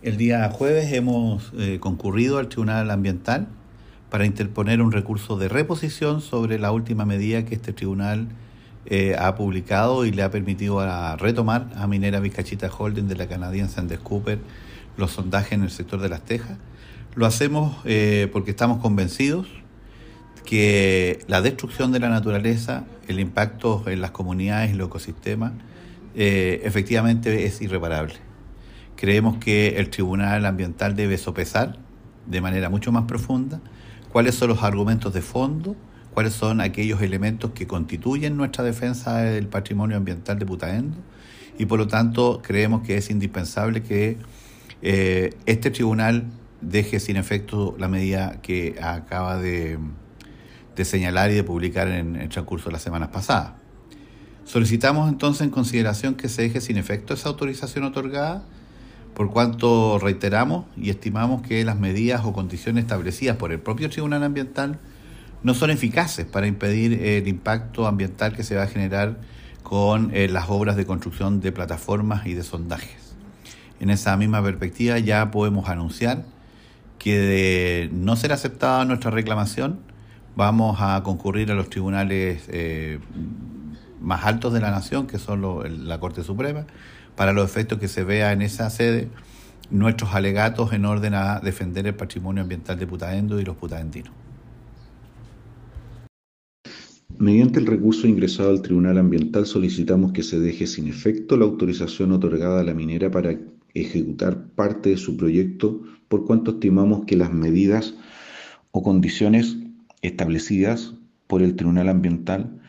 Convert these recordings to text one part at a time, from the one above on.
El día jueves hemos eh, concurrido al Tribunal Ambiental para interponer un recurso de reposición sobre la última medida que este tribunal eh, ha publicado y le ha permitido a retomar a Minera Vizcachita Holding de la canadiense Andes Cooper los sondajes en el sector de las tejas. Lo hacemos eh, porque estamos convencidos que la destrucción de la naturaleza, el impacto en las comunidades y los ecosistemas, efectivamente es irreparable Creemos que el Tribunal Ambiental debe sopesar de manera mucho más profunda cuáles son los argumentos de fondo, cuáles son aquellos elementos que constituyen nuestra defensa del patrimonio ambiental de Putaendo y por lo tanto creemos que es indispensable que eh, este tribunal deje sin efecto la medida que acaba de, señalar y de publicar en el transcurso de las semanas pasadas. Solicitamos entonces en consideración que se deje sin efecto esa autorización otorgada por cuanto reiteramos y estimamos que las medidas o condiciones establecidas por el propio Tribunal Ambiental no son eficaces para impedir el impacto ambiental que se va a generar con eh, las obras de construcción de plataformas y de sondajes. En esa misma perspectiva ya podemos anunciar que de no ser aceptada nuestra reclamación, vamos a concurrir a los tribunales eh, más altos de la nación, que son la Corte Suprema, para los efectos que se vea en esa sede nuestros alegatos en orden a defender el patrimonio ambiental de Putaendo y los putaendinos. Mediante el recurso ingresado al Tribunal Ambiental solicitamos que se deje sin efecto la autorización otorgada a la minera para ejecutar parte de su proyecto por cuanto estimamos que las medidas o condiciones establecidas por el Tribunal Ambiental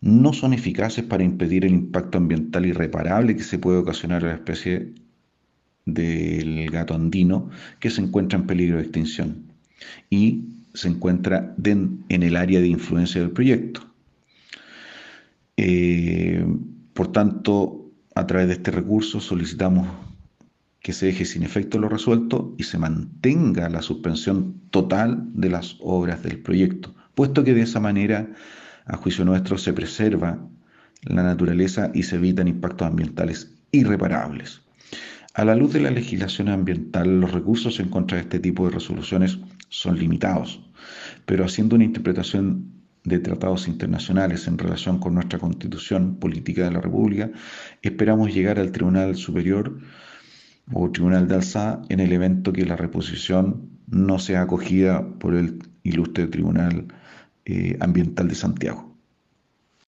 no son eficaces para impedir el impacto ambiental irreparable que se puede ocasionar a la especie del gato andino que se encuentra en peligro de extinción y se encuentra en el área de influencia del proyecto. Eh, por tanto, a través de este recurso solicitamos que se deje sin efecto lo resuelto y se mantenga la suspensión total de las obras del proyecto, puesto que de esa manera a juicio nuestro, se preserva la naturaleza y se evitan impactos ambientales irreparables. A la luz de la legislación ambiental, los recursos en contra de este tipo de resoluciones son limitados, pero haciendo una interpretación de tratados internacionales en relación con nuestra constitución política de la República, esperamos llegar al Tribunal Superior o Tribunal de Alzada en el evento que la reposición no sea acogida por el ilustre Tribunal eh, ambiental de Santiago.